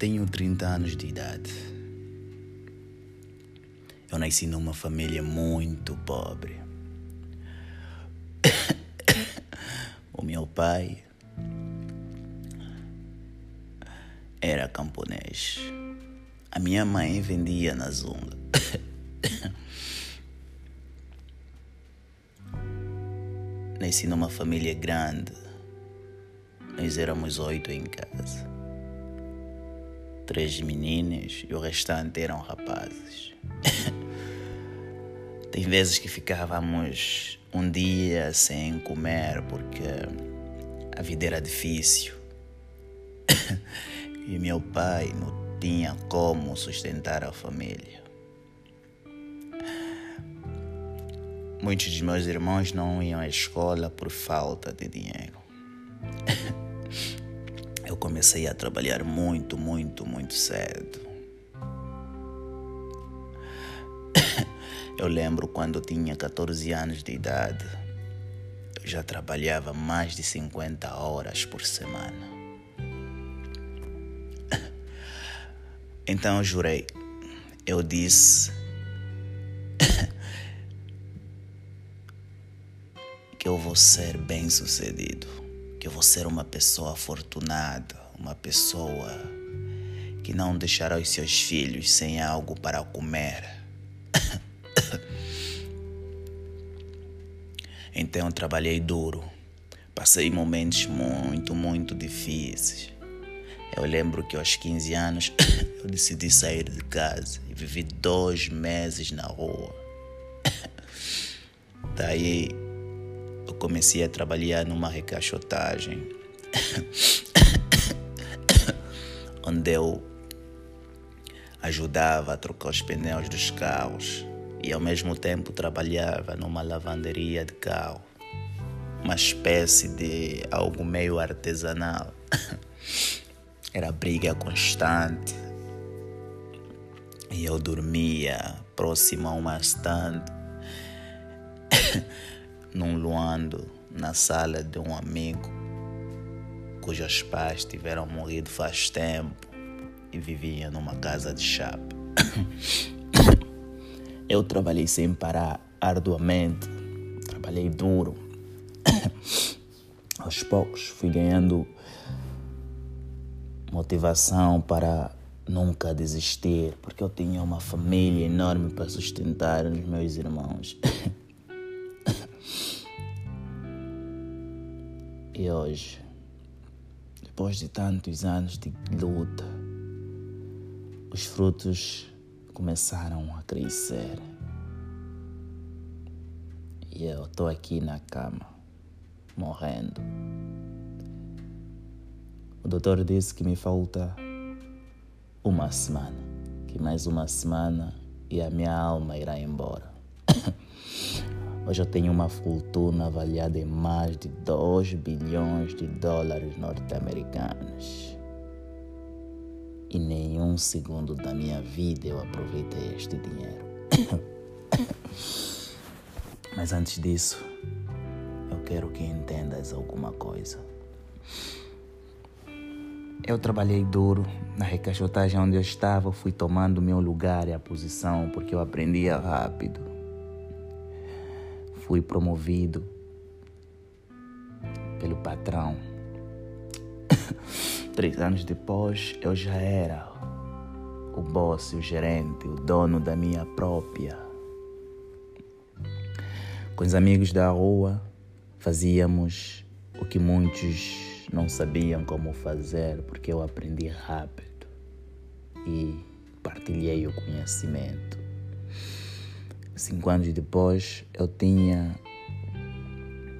tenho 30 anos de idade. Eu nasci numa família muito pobre. O meu pai era camponês. A minha mãe vendia na zunga. Nasci numa família grande. Nós éramos oito em casa. Três meninas e o restante eram rapazes. Tem vezes que ficávamos um dia sem comer porque a vida era difícil. e meu pai não tinha como sustentar a família. Muitos dos meus irmãos não iam à escola por falta de dinheiro. Comecei a trabalhar muito, muito, muito cedo. Eu lembro quando tinha 14 anos de idade, eu já trabalhava mais de 50 horas por semana. Então eu jurei, eu disse que eu vou ser bem sucedido, que eu vou ser uma pessoa afortunada, uma pessoa que não deixará os seus filhos sem algo para comer. então eu trabalhei duro, passei momentos muito, muito difíceis. Eu lembro que aos 15 anos eu decidi sair de casa e vivi dois meses na rua. Daí eu comecei a trabalhar numa recaixotagem, onde eu ajudava a trocar os pneus dos carros e ao mesmo tempo trabalhava numa lavanderia de carro, uma espécie de algo meio artesanal. Era briga constante. E eu dormia próximo a uma estante num luando na sala de um amigo cujos pais tiveram morrido faz tempo e vivia numa casa de chapa. Eu trabalhei sem parar arduamente, trabalhei duro. Aos poucos fui ganhando motivação para nunca desistir, porque eu tinha uma família enorme para sustentar os meus irmãos. E hoje, depois de tantos anos de luta, os frutos começaram a crescer. E eu estou aqui na cama, morrendo. O doutor disse que me falta uma semana, que mais uma semana e a minha alma irá embora. Hoje eu tenho uma fortuna avaliada em mais de 2 bilhões de dólares norte-americanos. E nenhum segundo da minha vida eu aproveitei este dinheiro. Mas antes disso, eu quero que entendas alguma coisa. Eu trabalhei duro na recaixotagem onde eu estava, fui tomando meu lugar e a posição porque eu aprendia rápido fui promovido pelo patrão. Três anos depois, eu já era o boss, o gerente, o dono da minha própria. Com os amigos da rua, fazíamos o que muitos não sabiam como fazer, porque eu aprendi rápido e partilhei o conhecimento. Cinco anos depois, eu tinha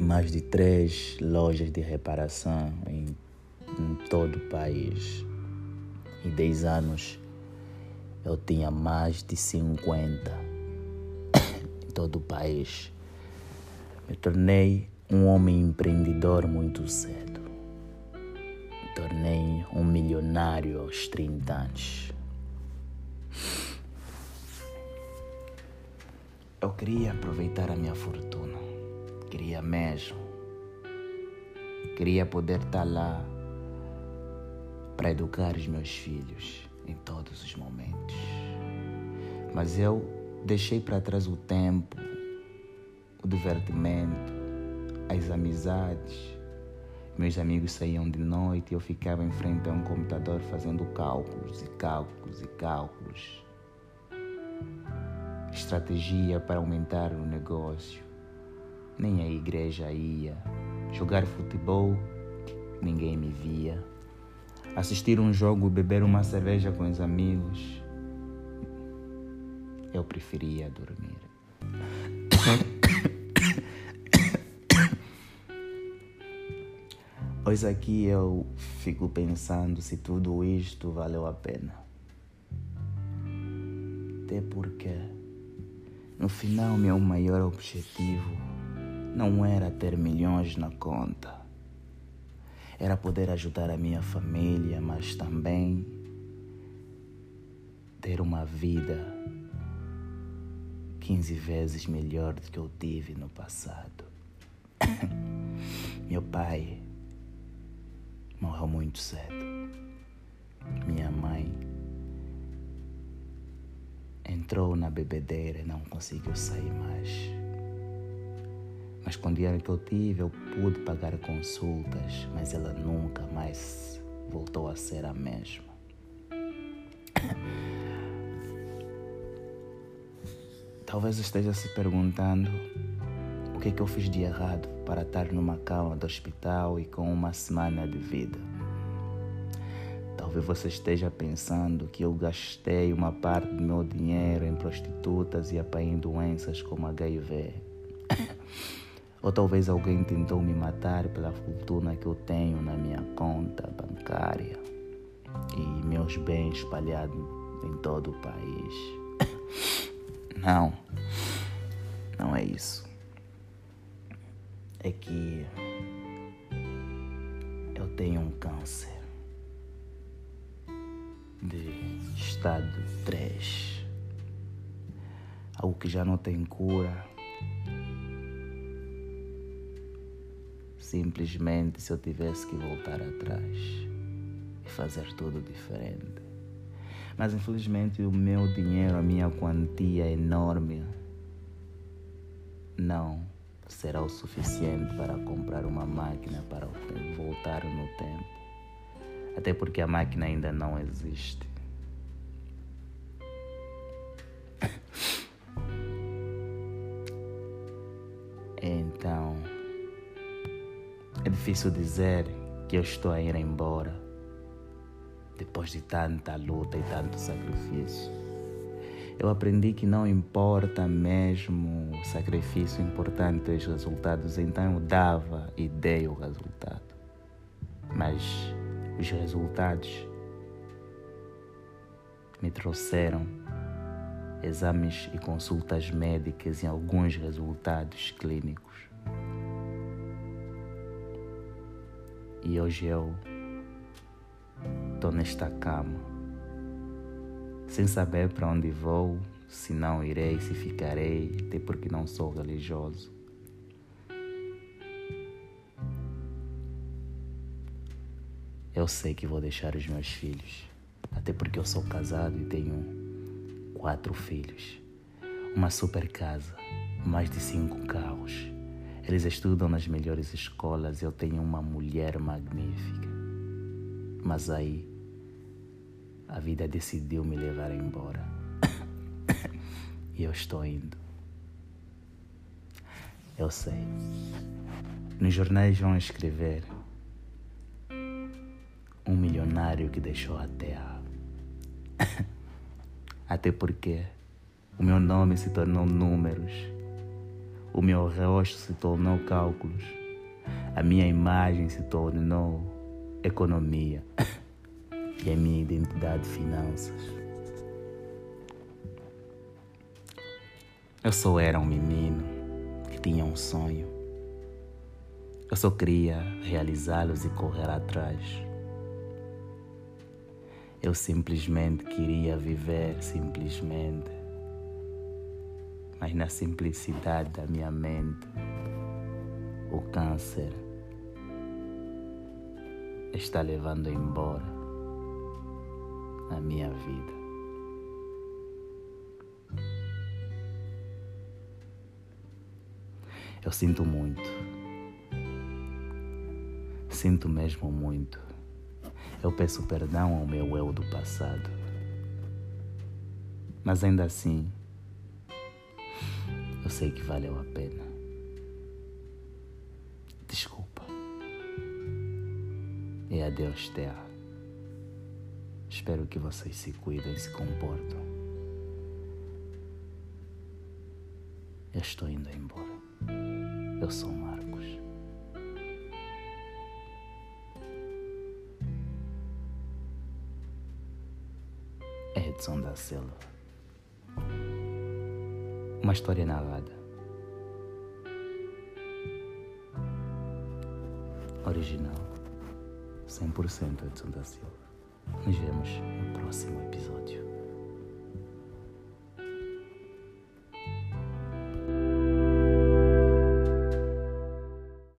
mais de três lojas de reparação em, em todo o país. E dez anos, eu tinha mais de 50 em todo o país. Me tornei um homem empreendedor muito cedo. Me tornei um milionário aos 30 anos. Eu queria aproveitar a minha fortuna. Queria mesmo. Queria poder estar lá para educar os meus filhos em todos os momentos. Mas eu deixei para trás o tempo, o divertimento, as amizades. Meus amigos saíam de noite e eu ficava em frente a um computador fazendo cálculos e cálculos e cálculos. Estratégia para aumentar o negócio. Nem a igreja ia. Jogar futebol, ninguém me via. Assistir um jogo beber uma cerveja com os amigos, eu preferia dormir. Pois aqui eu fico pensando se tudo isto valeu a pena. Até porque, no final, meu maior objetivo não era ter milhões na conta. Era poder ajudar a minha família, mas também ter uma vida 15 vezes melhor do que eu tive no passado. Meu pai morreu muito cedo. Minha mãe entrou na bebedeira e não conseguiu sair mais. Mas com o dinheiro que eu tive, eu pude pagar consultas, mas ela nunca mais voltou a ser a mesma. Talvez esteja se perguntando o que é que eu fiz de errado para estar numa cama do hospital e com uma semana de vida. Talvez você esteja pensando que eu gastei uma parte do meu dinheiro em prostitutas e apanhei doenças como HIV. Ou talvez alguém tentou me matar pela fortuna que eu tenho na minha conta bancária e meus bens espalhados em todo o país. Não, não é isso. É que eu tenho um câncer de estado 3. Algo que já não tem cura. Simplesmente se eu tivesse que voltar atrás e fazer tudo diferente. Mas infelizmente o meu dinheiro, a minha quantia enorme, não será o suficiente para comprar uma máquina para voltar no tempo. Até porque a máquina ainda não existe. Então, é difícil dizer que eu estou a ir embora depois de tanta luta e tanto sacrifício. Eu aprendi que não importa mesmo o sacrifício, importante os resultados. Então eu dava e dei o resultado. Mas os resultados me trouxeram exames e consultas médicas e alguns resultados clínicos. E hoje eu Estou nesta cama, sem saber para onde vou, se não irei, se ficarei, até porque não sou religioso. Eu sei que vou deixar os meus filhos, até porque eu sou casado e tenho quatro filhos, uma super casa, mais de cinco carros. Eles estudam nas melhores escolas eu tenho uma mulher magnífica. Mas aí a vida decidiu me levar embora. e eu estou indo. Eu sei. Nos jornais vão escrever milionário que deixou a terra. Até porque o meu nome se tornou números, o meu rosto se tornou cálculos, a minha imagem se tornou economia e a minha identidade finanças. Eu só era um menino que tinha um sonho. Eu só queria realizá-los e correr atrás. Eu simplesmente queria viver simplesmente. Mas na simplicidade da minha mente, o câncer está levando embora a minha vida. Eu sinto muito. Sinto mesmo muito. Eu peço perdão ao meu eu do passado. Mas ainda assim, eu sei que valeu a pena. Desculpa. E adeus, Terra. Espero que vocês se cuidem e se comportam. Eu estou indo embora. Eu sou Marcos. Edson da Silva. Uma história narrada. Original. 100% Edson da Silva. Nos vemos no próximo episódio.